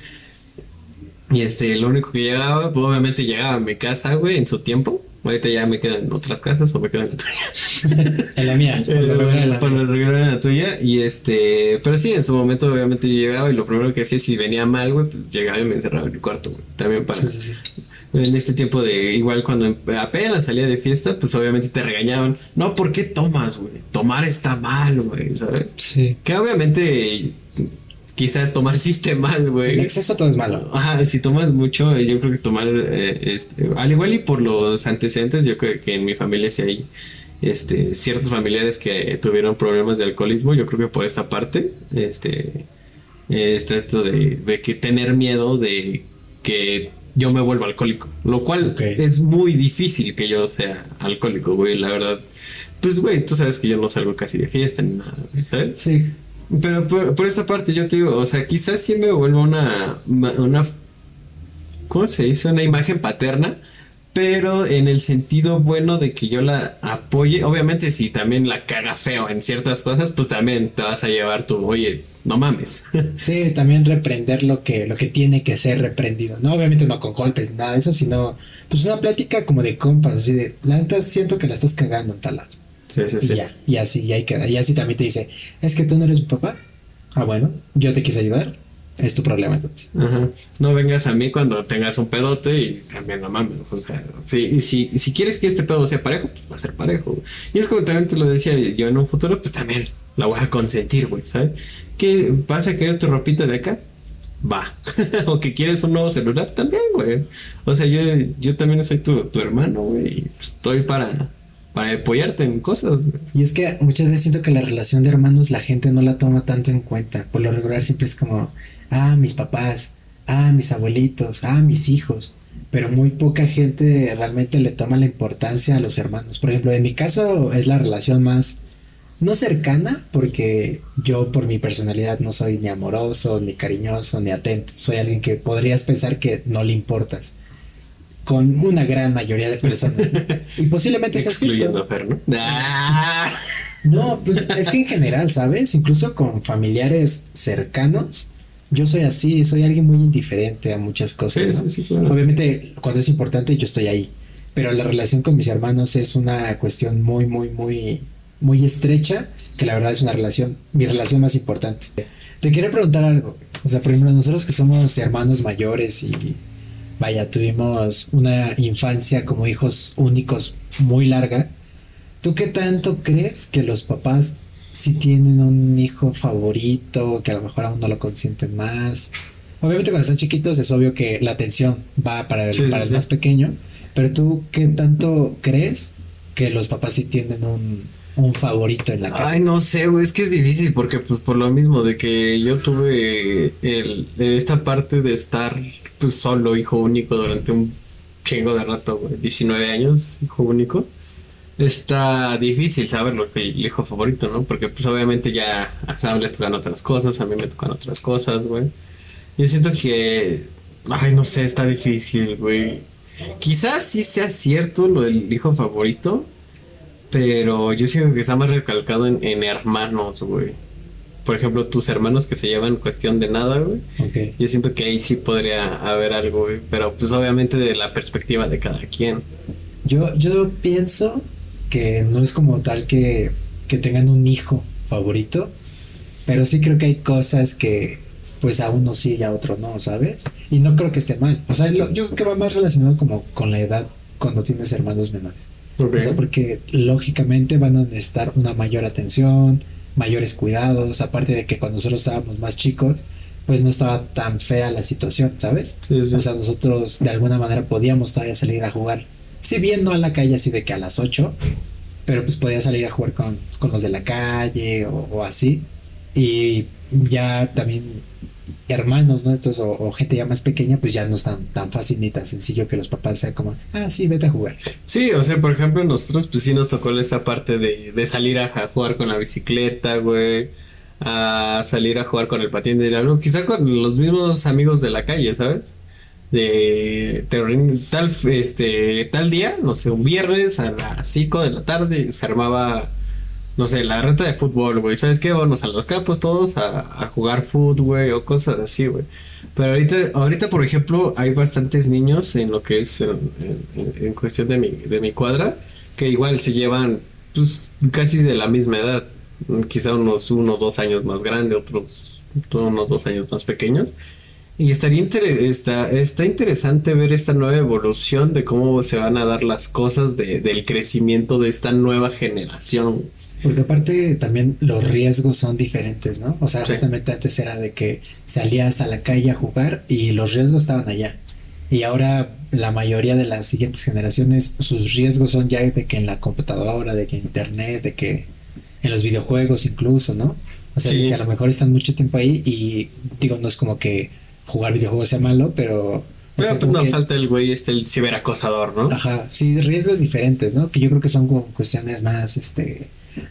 Y este, lo único que llegaba, pues obviamente llegaba a mi casa, güey, en su tiempo. Ahorita ya me quedan otras casas o me quedan en la tuya. en la mía. Por lo regular en la tuya. Y este, pero sí, en su momento obviamente yo llegaba y lo primero que hacía, si venía mal, güey, pues llegaba y me encerraba en mi cuarto, güey. También para... Sí, sí, sí. En este tiempo de, igual cuando apenas salía de fiesta, pues obviamente te regañaban. No, ¿por qué tomas, güey? Tomar está mal, güey, ¿sabes? Sí. Que obviamente, quizá tomar sí esté mal, En güey. exceso todo es malo. Ajá, si tomas mucho, yo creo que tomar, eh, este, al igual y por los antecedentes, yo creo que en mi familia sí hay, este, ciertos familiares que tuvieron problemas de alcoholismo, yo creo que por esta parte, este, eh, está esto de, de que tener miedo de que yo me vuelva alcohólico, lo cual es muy difícil que yo sea alcohólico, güey, la verdad. Pues, güey, tú sabes que yo no salgo casi de fiesta ni nada, ¿sabes? Sí. Pero por, por esa parte yo te digo, o sea, quizás sí me vuelva una, una, ¿cómo se dice? Una imagen paterna, pero en el sentido bueno de que yo la apoye. Obviamente si también la caga feo en ciertas cosas, pues también te vas a llevar tu, oye, no mames. Sí, también reprender lo que, lo que tiene que ser reprendido. No, obviamente no con golpes nada de eso, sino pues una plática como de compas, así de, la neta siento que la estás cagando en tal lado. sí, sí, Y sí. ya, y así, y ahí queda. Y así también te dice, es que tú no eres mi papá. Ah, bueno, yo te quise ayudar, es tu problema entonces. Ajá. No vengas a mí cuando tengas un pedote y también no mames. O sea, si, y si quieres que este pedo sea parejo, pues va a ser parejo. güey. Y es como también te lo decía yo en un futuro, pues también la voy a consentir, güey, ¿sabes? Que vas a querer tu ropita de acá, va. o que quieres un nuevo celular, también, güey. O sea, yo, yo también soy tu, tu hermano, güey. y estoy para, para apoyarte en cosas. güey. Y es que muchas veces siento que la relación de hermanos la gente no la toma tanto en cuenta. Por lo regular siempre es como, ah, mis papás, ah, mis abuelitos, ah, mis hijos. Pero muy poca gente realmente le toma la importancia a los hermanos. Por ejemplo, en mi caso es la relación más, no cercana, porque yo por mi personalidad no soy ni amoroso, ni cariñoso, ni atento. Soy alguien que podrías pensar que no le importas. Con una gran mayoría de personas. ¿no? Y posiblemente sea cierto. Excluyendo a Fer, ¿no? No, pues es que en general, ¿sabes? Incluso con familiares cercanos, yo soy así, soy alguien muy indiferente a muchas cosas. Sí, ¿no? sí, sí, claro. Obviamente, cuando es importante, yo estoy ahí. Pero la relación con mis hermanos es una cuestión muy, muy, muy, muy estrecha, que la verdad es una relación, mi relación más importante. Te quiero preguntar algo. O sea, por ejemplo, nosotros que somos hermanos mayores y vaya, tuvimos una infancia como hijos únicos muy larga. ¿Tú qué tanto crees que los papás si tienen un hijo favorito, que a lo mejor aún no lo consienten más? Obviamente cuando están chiquitos es obvio que la atención va para el, Sí, sí, para el sí. más pequeño, pero tú qué tanto crees que los papás sí tienen un, un favorito en la casa? Ay, no sé, güey, es que es difícil porque pues por lo mismo de que yo tuve el, esta parte de estar pues solo, hijo único durante un chingo de rato, güey, 19 años, hijo único. Está difícil saber lo que el hijo favorito, ¿no? Porque pues obviamente ya a Sam le tocan otras cosas, a mí me tocan otras cosas, güey. Yo siento que, ay, no sé, está difícil, güey. Quizás sí sea cierto lo del hijo favorito, pero yo siento que está más recalcado en, en hermanos, güey. Por ejemplo, tus hermanos que se llevan cuestión de nada, güey. Ok. Yo siento que ahí sí podría haber algo, güey. Pero pues obviamente de la perspectiva de cada quien. Yo, yo pienso que no es como tal que, que tengan un hijo favorito, pero sí creo que hay cosas que pues a uno sí y a otro no, ¿sabes? Y no creo que esté mal. O sea, lo- yo creo que va más relacionado como con la edad cuando tienes hermanos menores. O sea, porque lógicamente van a necesitar una mayor atención, mayores cuidados, aparte de que cuando nosotros estábamos más chicos, pues no estaba tan fea la situación, ¿sabes? Sí, sí. O sea, nosotros de alguna manera podíamos todavía salir a jugar. Si bien no a la calle así de que a las 8, pero pues podía salir a jugar con, con los de la calle o, así. Y ya también hermanos nuestros o, o gente ya más pequeña, pues ya no es tan, tan fácil ni tan sencillo que los papás sean como, ah, sí, vete a jugar. Sí, o sea, por ejemplo, nosotros pues sí nos tocó esta parte de, de salir a, jugar con la bicicleta, güey. A salir a jugar con el patín de diablo. Quizá con los mismos amigos de la calle, ¿sabes? De tal, este, tal día, no sé, un viernes a las 5 de la tarde se armaba no sé, la reta de fútbol, güey. ¿Sabes qué? Vamos a los campos todos a, jugar fútbol, güey, o cosas así, güey. Pero ahorita, ahorita, por ejemplo, hay bastantes niños en lo que es en, cuestión de mi, de mi cuadra, que igual se llevan, pues, casi de la misma edad. Quizá unos uno dos años más grande, otros unos dos años más pequeños. Y estaría inter- está, está interesante ver esta nueva evolución de cómo se van a dar las cosas de, del crecimiento de esta nueva generación. Porque aparte también los riesgos son diferentes, ¿no? O sea, Sí. justamente antes era de que salías a la calle a jugar y los riesgos estaban allá. Y ahora la mayoría de las siguientes generaciones, sus riesgos son ya de que en la computadora, de que en internet, de que en los videojuegos incluso, ¿no? O sea, de que a lo mejor están mucho tiempo ahí y digo, no es como que jugar videojuegos sea malo, pero... Pero sea, pues no que- falta el güey, este, el ciberacosador, ¿no? Ajá, sí, riesgos diferentes, ¿no? Que yo creo que son como cuestiones más, este,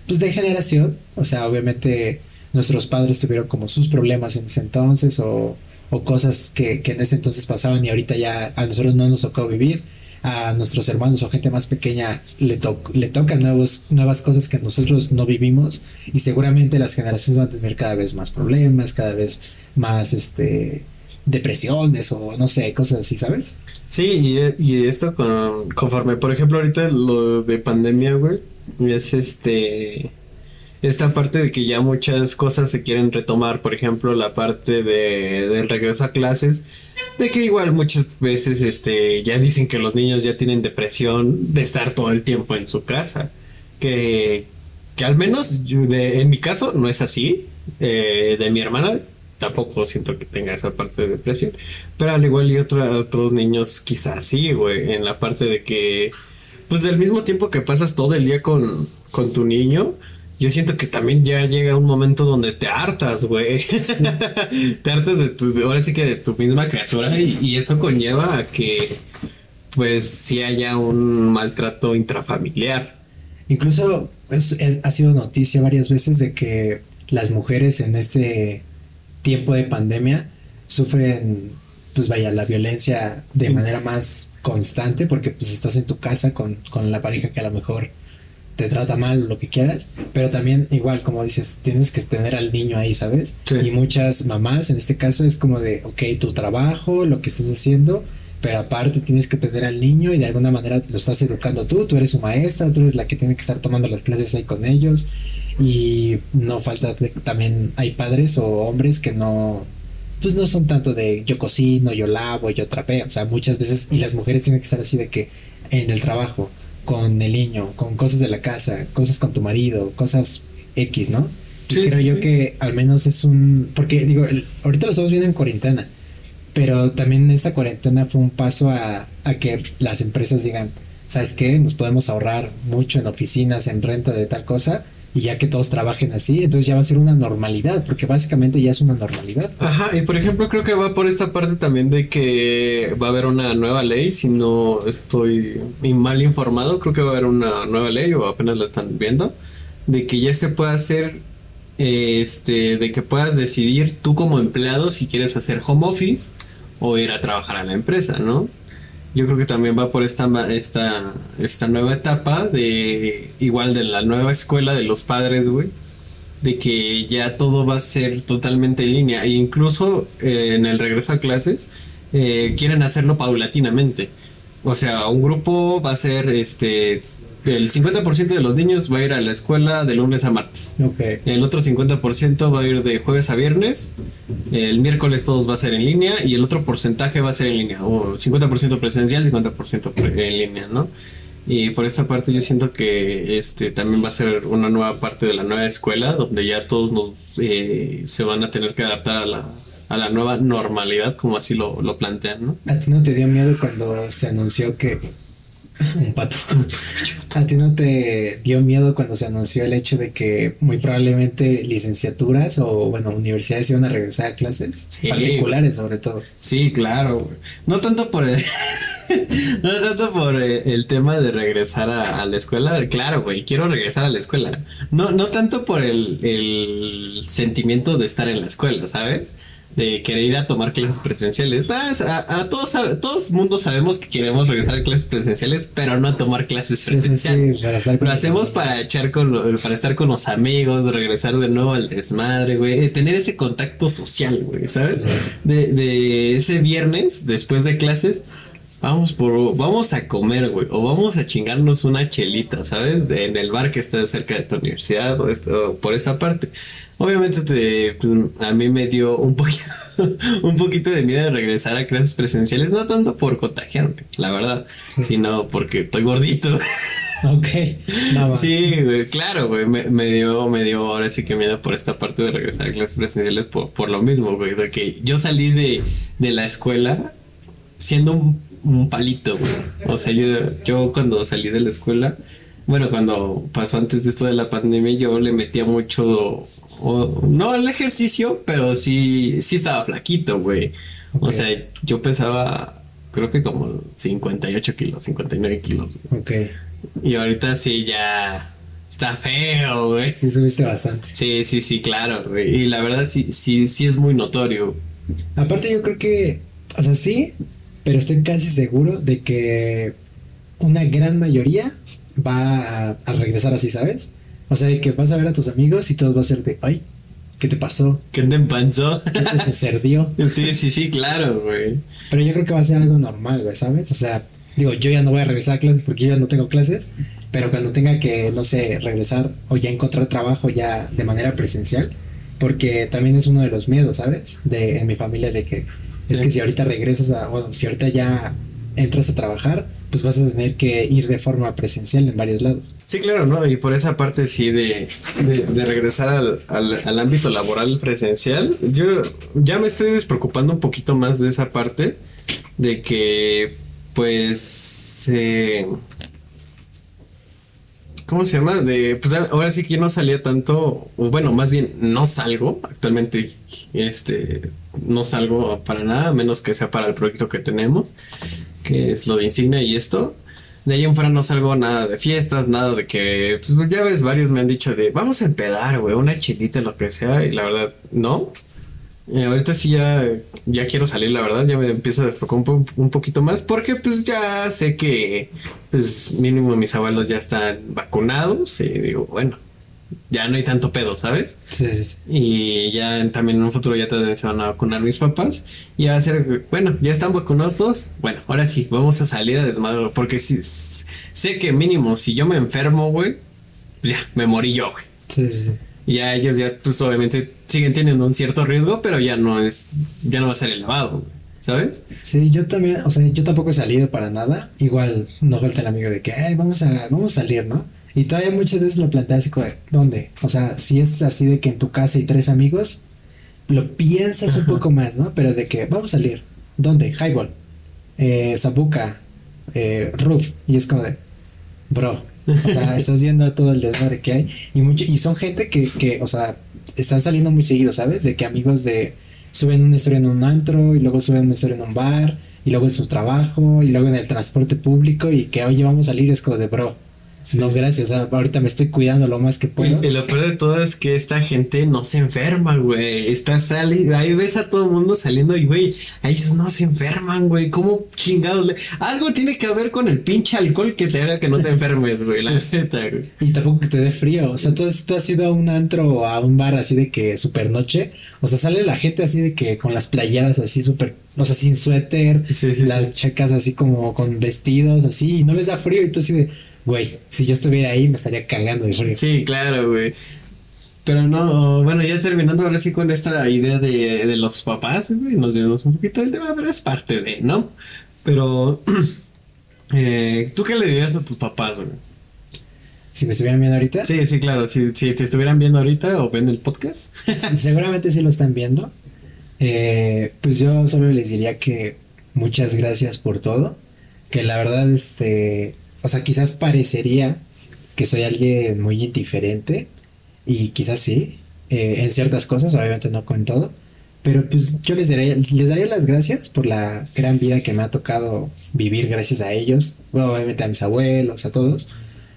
pues de generación. O sea, obviamente nuestros padres tuvieron como sus problemas en ese entonces o, o cosas que, que en ese entonces pasaban y ahorita ya a nosotros no nos tocó vivir. A nuestros hermanos o gente más pequeña le, to le tocan nuevos, nuevas cosas que nosotros no vivimos y seguramente las generaciones van a tener cada vez más problemas, cada vez más, este, depresiones o no sé, cosas así, ¿sabes? Sí, y, y esto con, conforme, por ejemplo, ahorita lo de pandemia, güey, es este, esta parte de que ya muchas cosas se quieren retomar, por ejemplo, la parte de, del regreso a clases, de que igual muchas veces, este, ya dicen que los niños ya tienen depresión de estar todo el tiempo en su casa, que, que al menos en mi caso no es así, eh, de mi hermana tampoco siento que tenga esa parte de depresión. Pero al igual y otra- otros niños quizás sí, güey, en la parte de que, pues del mismo tiempo que pasas todo el día con, con tu niño, yo siento que también ya llega un momento donde te hartas, güey. te hartas de tu, ahora sí que de tu misma criatura y, eso conlleva a que, pues, sí haya un maltrato intrafamiliar. Incluso es- es- ha sido noticia varias veces de que las mujeres en este tiempo de pandemia sufren, pues vaya, la violencia de manera más constante porque pues estás en tu casa con, con la pareja que a lo mejor te trata mal o lo que quieras, pero también igual como dices, tienes que tener al niño ahí, ¿sabes? Sí. Y muchas mamás en este caso es como de, ok, tu trabajo, lo que estás haciendo, pero aparte tienes que tener al niño y de alguna manera lo estás educando tú, tú eres su maestra, tú eres la que tiene que estar tomando las clases ahí con ellos y no falta de- también hay padres o hombres que no pues no son tanto de yo cocino, yo lavo, yo trapeo, o sea, muchas veces y las mujeres tienen que estar así de que en el trabajo, con el niño, con cosas de la casa, cosas con tu marido, cosas X, ¿no? Sí, creo sí, yo sí. que al menos es un porque digo, el- ahorita lo estamos viendo en cuarentena, pero también esta cuarentena fue un paso a, a que las empresas digan, ¿sabes qué? Nos podemos ahorrar mucho en oficinas, en renta de tal cosa, y ya que todos trabajen así, entonces ya va a ser una normalidad, porque básicamente ya es una normalidad. Ajá, y por ejemplo creo que va por esta parte también de que va a haber una nueva ley, si no estoy mal informado, creo que va a haber una nueva ley o apenas la están viendo, de que ya se puede hacer, este, de que puedas decidir tú como empleado si quieres hacer home office o ir a trabajar a la empresa, ¿no? Yo creo que también va por esta, esta, esta nueva etapa de igual de la nueva escuela de los padres, güey de que ya todo va a ser totalmente en línea e incluso eh, en el regreso a clases eh, quieren hacerlo paulatinamente. O sea, un grupo va a ser este el 50% de los niños va a ir a la escuela de lunes a martes. Ok. El otro 50% va a ir de jueves a viernes. El miércoles todos va a ser en línea y el otro porcentaje va a ser en línea. O 50% presencial, 50% pre- en línea, ¿no? Y por esta parte yo siento que este también va a ser una nueva parte de la nueva escuela donde ya todos nos eh, se van a tener que adaptar a la, a la nueva normalidad como así lo, lo plantean, ¿no? ¿A ti no te dio miedo cuando se anunció que... Un pato. ¿A ti no te dio miedo cuando se anunció el hecho de que muy probablemente licenciaturas o, bueno, universidades iban a regresar a clases? Sí. Particulares sobre todo. Sí, claro. No tanto por el, no tanto por eh, el tema de regresar a, a la escuela. Claro, güey, quiero regresar a la escuela. No, no tanto por el, el sentimiento de estar en la escuela, ¿sabes? De querer ir a tomar clases presenciales. Ah, A, a todos, a- todos mundo sabemos que queremos regresar a clases presenciales, pero no a tomar clases Sí, sí, sí, presenciales. Lo hacemos para echar con, para estar con los amigos, regresar de nuevo al desmadre, güey, de tener ese contacto social, güey, ¿sabes? De, de ese viernes, después de clases, vamos por, vamos a comer, güey, o vamos a chingarnos una chelita, ¿sabes? De- en el bar que está cerca de tu universidad o, esto, o por esta parte. Obviamente te, pues, a mí me dio un poquito, un poquito de miedo de regresar a clases presenciales, no tanto por contagiarme, la verdad, Sí. sino porque estoy gordito. Ok. No. Sí, claro, güey, me, me dio, me dio ahora sí que miedo por esta parte de regresar a clases presenciales por, por lo mismo, güey, de que yo salí de, de la escuela siendo un, un palito, güey. O sea, yo, yo cuando salí de la escuela, bueno, cuando pasó antes de esto de la pandemia, yo le metía mucho, o- no al ejercicio, pero sí, sí estaba flaquito, güey. O sea, yo pesaba, creo que como 58 kilos, 59 kilos, güey. Ok. Y ahorita sí ya está feo, güey. Sí, subiste bastante. Sí, sí, sí, claro, güey. Y la verdad sí, sí, sí es muy notorio. Aparte yo creo que, o sea, sí, pero estoy casi seguro de que una gran mayoría va a, a regresar así, ¿sabes? O sea, que vas a ver a tus amigos y todos va a ser de, ay, ¿qué te pasó? ¿Qué te empanzó? ¿Qué te sucedió? sí, sí, sí, claro, güey. Pero yo creo que va a ser algo normal, güey, ¿sabes? O sea, digo, yo ya no voy a regresar a clases porque yo ya no tengo clases, pero cuando tenga que, no sé, regresar o ya encontrar trabajo ya de manera presencial, porque también es uno de los miedos, ¿sabes? De en mi familia de que es que si ahorita regresas a, bueno, si ahorita ya entras a trabajar, pues vas a tener que ir de forma presencial en varios lados. Sí, claro, ¿no? Y por esa parte sí de, de, regresar al, al, al ámbito laboral presencial, yo ya me estoy despreocupando un poquito más de esa parte, de que, pues, eh, ¿cómo se llama? De, pues ahora sí que no salía tanto, o bueno, más bien no salgo, actualmente, este, no salgo para nada, a menos que sea para el proyecto que tenemos, que es lo de insignia y esto. De ahí en fuera no salgo nada de fiestas, nada de que, pues ya ves, varios me han dicho de, vamos a empedar, güey, una chilita, lo que sea, y la verdad, no. Y ahorita sí ya, ya quiero salir, la verdad, ya me empiezo a desfocar un, un poquito más, porque pues ya sé que, pues mínimo mis abuelos ya están vacunados, y digo, bueno, ya no hay tanto pedo, ¿sabes? Sí, sí, sí. Y ya también en un futuro ya también se van a vacunar mis papás. Y va a ser, bueno, ya están vacunados todos. Bueno, ahora sí, vamos a salir a desmadre. Porque sí, s- sé que mínimo si yo me enfermo, güey, pues ya, me morí yo, güey. Sí, sí, sí. Ya ellos ya, pues obviamente siguen teniendo un cierto riesgo, pero ya no es, ya no va a ser elevado, güey. ¿Sabes? Sí, yo también, o sea, yo tampoco he salido para nada. Igual no falta el amigo de que, ay, vamos a, vamos a salir, ¿no? Y todavía muchas veces lo planteas como, de, ¿dónde? O sea, si es así de que en tu casa hay tres amigos, lo piensas un poco más, ¿no? Pero de que, vamos a salir. ¿Dónde? Highball, eh, Zabuca, eh, Roof. Y es como de, bro, o sea, estás viendo todo el desmadre que hay. Y, mucho, y son gente que, que, o sea, están saliendo muy seguido, ¿sabes? De que amigos de suben una historia en un antro y luego suben una historia en un bar y luego en su trabajo y luego en el transporte público y que oye vamos a salir es como de bro. No, gracias. O sea, ahorita me estoy cuidando lo más que puedo. Y, y lo peor de todo es que esta gente no se enferma, güey. Está saliendo, ahí ves a todo el mundo saliendo y, güey, a ellos no se enferman, güey. ¿Cómo chingados? le- Algo tiene que ver con el pinche alcohol que te haga que no te enfermes, güey. La Pues, neta, güey. Y tampoco que te dé frío. O sea, tú, has- tú has ido a un antro o a un bar así de que super noche. O sea, sale la gente así de que con las playeras así súper, o sea, sin suéter. Sí, sí, las sí. checas así como con vestidos así. Y no les da frío. Y tú así de, güey, si yo estuviera ahí me estaría cagando de frío. Sí, claro, güey. Pero no, bueno, ya terminando ahora sí con esta idea de, de los papás, güey, nos dimos un poquito del tema, pero es parte de, ¿no? Pero, eh, ¿tú qué le dirías a tus papás, güey? Si me estuvieran viendo ahorita, Sí, sí, claro, si, si te estuvieran viendo ahorita o viendo el podcast. seguramente sí lo están viendo. Eh, pues yo solo les diría que muchas gracias por todo. Que la verdad, este, o sea, quizás parecería que soy alguien muy indiferente y quizás sí, eh, en ciertas cosas, obviamente no con todo. Pero pues yo les daría, les daría las gracias por la gran vida que me ha tocado vivir gracias a ellos. Obviamente a mis abuelos, a todos.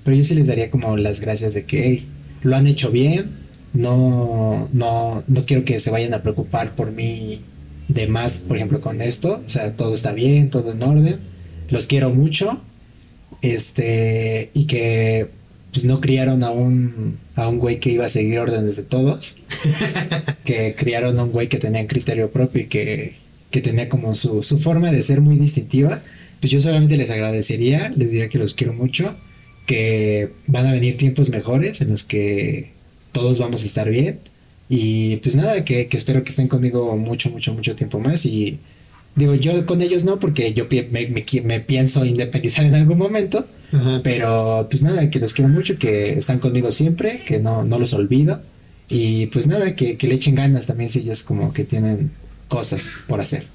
Pero yo sí les daría como las gracias de que lo han hecho bien, no, no, no quiero que se vayan a preocupar por mí de más, por ejemplo, con esto. O sea, todo está bien, todo en orden. Los quiero mucho. Este, y que pues no criaron a un, a un güey que iba a seguir órdenes de todos. que criaron a un güey que tenía criterio propio y que, que tenía como su, su forma de ser muy distintiva. Pues yo solamente les agradecería, les diría que los quiero mucho, que van a venir tiempos mejores en los que todos vamos a estar bien. Y pues nada, que, que espero que estén conmigo mucho, mucho, mucho tiempo más. Y digo, yo con ellos no, porque yo me, me, me pienso independizar en algún momento. Pero pues nada, que los quiero mucho, que están conmigo siempre, que no, no los olvido. Y pues nada, que, que le echen ganas también si ellos como que tienen cosas por hacer.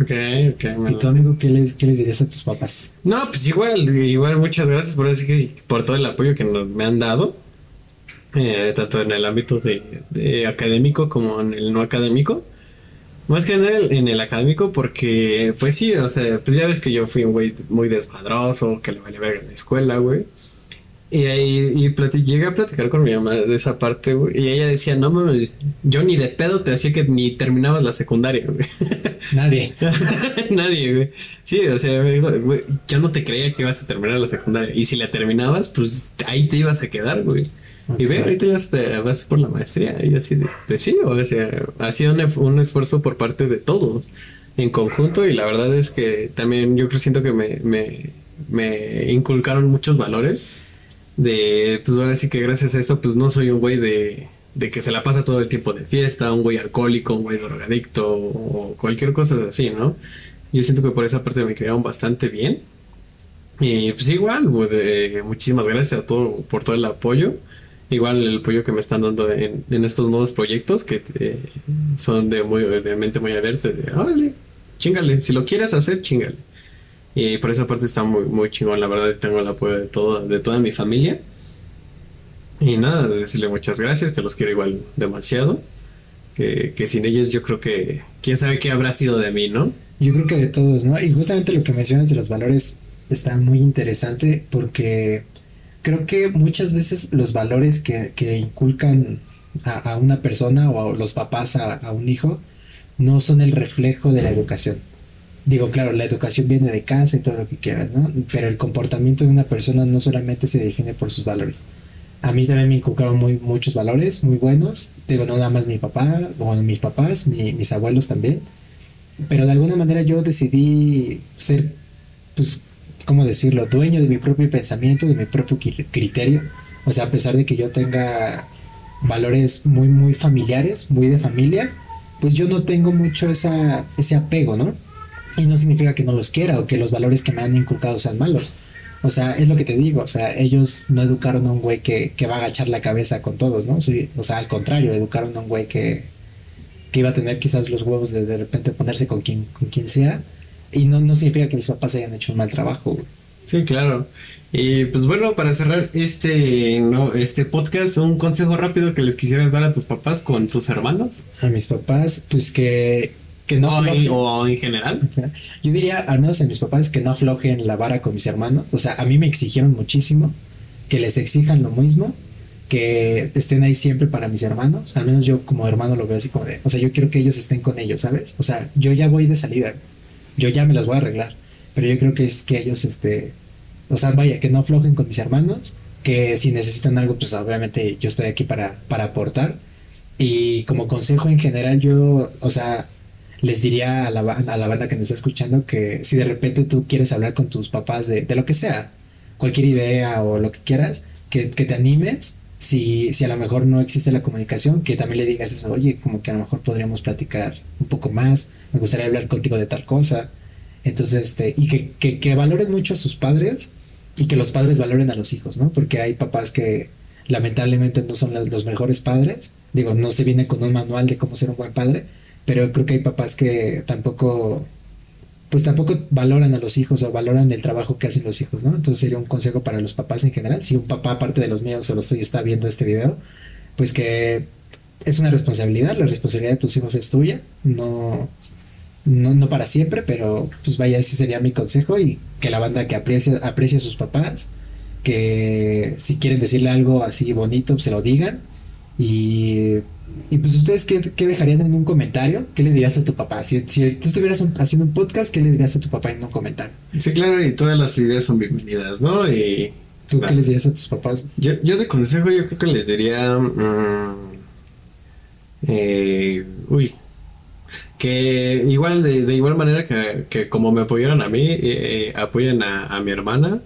Ok, ok. ¿Y tu amigo qué les, qué les dirías a tus papás? No, pues igual, igual muchas gracias por decir por todo el apoyo que nos, me han dado. Eh, tanto en el ámbito de, académico como en el no académico. Más que en el, en el académico porque, pues sí, o sea, pues ya ves que yo fui un güey muy desmadroso, que le vale ver en la escuela, güey. Y ahí y llegué a platicar con mi mamá de esa parte, güey. Y ella decía, no mames, yo ni de pedo te hacía que ni terminabas la secundaria, güey. Nadie. Nadie, güey. Sí, o sea, me dijo, güey, yo no te creía que ibas a terminar la secundaria. Y si la terminabas, pues ahí te ibas a quedar, güey. Y ve, ahorita ya vas por la maestría. Y así de, pues sí, o sea, ha sido un, esfuerzo por parte de todos en conjunto. Y la verdad es que también yo creo siento que me, me, me inculcaron muchos valores. De, pues ahora sí que gracias a eso, pues no soy un güey de, de que se la pasa todo el tiempo de fiesta, un güey alcohólico, un güey drogadicto o cualquier cosa así, ¿no? Yo siento que por esa parte me criaron bastante bien. Y pues igual, pues, muchísimas gracias a todo por todo el apoyo. Igual el apoyo que me están dando en, estos nuevos proyectos que eh, son de, muy, de mente muy abierta. De, órale, chingale. Si lo quieres hacer, chingale. Y por esa parte está muy, muy chingón. La verdad, tengo el apoyo de, todo, de toda mi familia. Y nada, decirle muchas gracias, que los quiero igual demasiado. Que, que sin ellos yo creo que quién sabe qué habrá sido de mí, ¿no? Yo creo que de todos, ¿no? Y justamente lo que mencionas de los valores está muy interesante porque creo que muchas veces los valores que, que inculcan a, una persona o a los papás a, un hijo no son el reflejo de la educación. Digo, claro, la educación viene de casa y todo lo que quieras, ¿no? Pero el comportamiento de una persona no solamente se define por sus valores. A mí también me inculcaron muy, muchos valores muy buenos. Digo, no nada más mi papá, o mis papás, mis abuelos también. Pero de alguna manera yo decidí ser, pues, ¿cómo decirlo? Dueño de mi propio pensamiento, de mi propio criterio. O sea, a pesar de que yo tenga valores muy, muy familiares, muy de familia, pues yo no tengo mucho esa, ese apego, ¿no? Y no significa que no los quiera o que los valores que me han inculcado sean malos. O sea, es lo que te digo, o sea, ellos no educaron a un güey que, que va a agachar la cabeza con todos, ¿no? o sea, al contrario, educaron a un güey que, que iba a tener quizás los huevos de de repente ponerse con quien, con quien sea y no, no significa que mis papás hayan hecho un mal trabajo, Sí, claro. Y pues bueno, para cerrar este, no, este podcast, un consejo rápido que les quisieras dar a tus papás con tus hermanos. A mis papás, pues que, que no... O, en general. Yo diría, al menos a mis papás, que no aflojen la vara con mis hermanos. O sea, a mí me exigieron muchísimo, que les exijan lo mismo, que estén ahí siempre para mis hermanos. Al menos yo como hermano lo veo así como de, o sea, yo quiero que ellos estén con ellos, ¿sabes? O sea, yo ya voy de salida yo ya me las voy a arreglar. Pero yo creo que es que ellos, este, o sea, vaya, que no aflojen con mis hermanos, que si necesitan algo, pues obviamente yo estoy aquí para, para aportar. Y como consejo en general, yo, o sea, les diría a la, a la banda que nos está escuchando que si de repente tú quieres hablar con tus papás de, de lo que sea, cualquier idea o lo que quieras, que, que te animes. Si, si a lo mejor no existe la comunicación, que también le digas eso, oye, como que a lo mejor podríamos platicar un poco más, me gustaría hablar contigo de tal cosa. Entonces, este, y que, que, que valoren mucho a sus padres y que los padres valoren a los hijos, ¿no? Porque hay papás que lamentablemente no son los mejores padres. Digo, no se viene con un manual de cómo ser un buen padre, pero creo que hay papás que tampoco, pues tampoco valoran a los hijos o valoran el trabajo que hacen los hijos, ¿no? Entonces sería un consejo para los papás en general. Si un papá, aparte de los míos o los tuyos, está viendo este video, pues que es una responsabilidad, la responsabilidad de tus hijos es tuya, no, no, no para siempre, pero pues vaya, ese sería mi consejo y que la banda que aprecie, aprecie a sus papás, que si quieren decirle algo así bonito, se lo digan Y, y pues ustedes, ¿qué, ¿qué, dejarían en un comentario? ¿Qué le dirías a tu papá? Si, si tú estuvieras un, haciendo un podcast, ¿qué le dirías a tu papá en un comentario? Sí, claro, y todas las ideas son bienvenidas, ¿no? Y... ¿Tú qué les dirías a tus papás? Yo, yo de consejo yo creo que les diría... Mmm, eh, uy, que igual de, de igual manera que, que, como me apoyaron a mí, eh, eh apoyen a, a, mi hermana,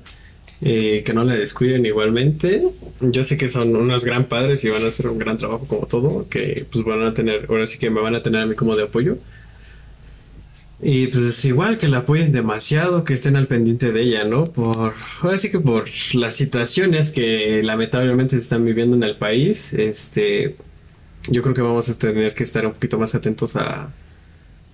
eh, que no la descuiden igualmente. Yo sé que son unos gran padres y van a hacer un gran trabajo como todo, que pues van a tener, ahora sí que me van a tener a mí como de apoyo. Y pues igual que la apoyen demasiado, que estén al pendiente de ella, ¿no? Por, ahora sí que por las situaciones que lamentablemente se están viviendo en el país, este, yo creo que vamos a tener que estar un poquito más atentos a,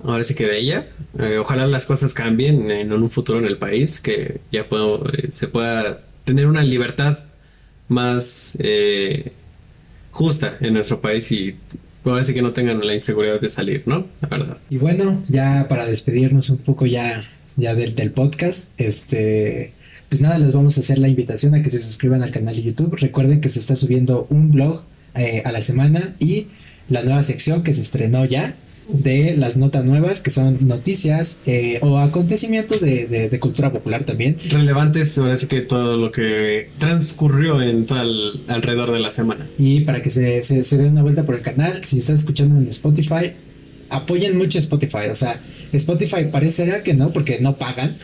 ahora sí que de ella. Eh, ojalá las cosas cambien en, un futuro en el país, que ya puedo, eh, se pueda tener una libertad más eh, justa en nuestro país y ahora sí que no tengan la inseguridad de salir, ¿no? La verdad. Y bueno, ya para despedirnos un poco ya, ya del, podcast, este... Pues nada, les vamos a hacer la invitación a que se suscriban al canal de YouTube. Recuerden que se está subiendo un blog eh, a la semana y la nueva sección que se estrenó ya de las notas nuevas que son noticias eh, o acontecimientos de, de, de, cultura popular también. Relevantes, ahora sí que todo lo que transcurrió en tal alrededor de la semana. Y para que se, se, se den una vuelta por el canal, si estás escuchando en Spotify, apoyen mucho Spotify. O sea, Spotify parecería que no, porque no pagan.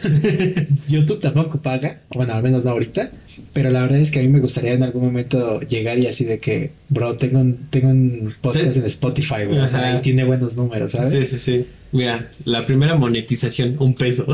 YouTube tampoco paga. Bueno, al menos no ahorita. Pero la verdad es que a mí me gustaría en algún momento llegar y así de que, bro, tengo un, tengo un podcast ¿Sí? en Spotify, güey. O sea, y tiene buenos números, ¿sabes? Sí, sí, sí. Mira, la primera monetización, un peso.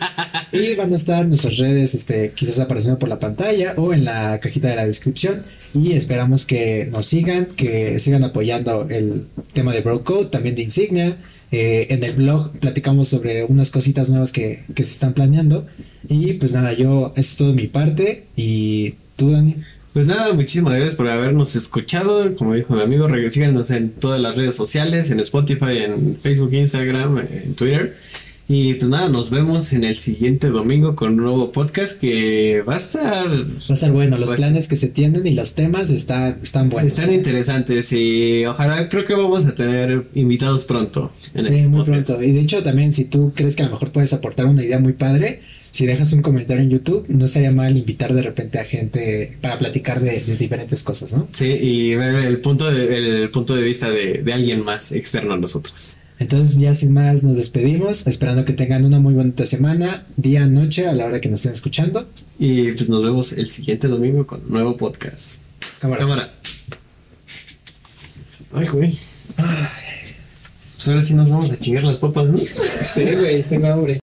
y van a estar nuestras redes, este, quizás apareciendo por la pantalla o en la cajita de la descripción. Y esperamos que nos sigan, que sigan apoyando el tema de Bro Code, también de Insignia. Eh, en el blog platicamos sobre unas cositas nuevas que, que se están planeando. Y pues nada, yo, esto es todo mi parte. Y tú, Dani. Pues nada, muchísimas gracias por habernos escuchado. Como dijo mi amigo, síganos en todas las redes sociales, en Spotify, en Facebook, Instagram, en Twitter. Y pues nada, nos vemos en el siguiente domingo con un nuevo podcast que va a estar... Va a estar bueno, los planes que se tienen y los temas están, están buenos. Están interesantes y ojalá creo que vamos a tener invitados pronto. sí, muy podcast. pronto. Y de hecho también si tú crees que a lo mejor puedes aportar una idea muy padre, si dejas un comentario en YouTube, no estaría mal invitar de repente a gente para platicar de, de diferentes cosas, ¿no? Sí, y ver el punto de, el punto de vista de, de alguien más externo a nosotros. Entonces ya sin más nos despedimos, esperando que tengan una muy bonita semana, día, noche, a la hora que nos estén escuchando. Y pues nos vemos el siguiente domingo con un nuevo podcast. Cámara. Cámara. Ay, güey. Ay. Pues ahora sí nos vamos a chingar las papas, ¿no? Sí, güey, tengo hambre.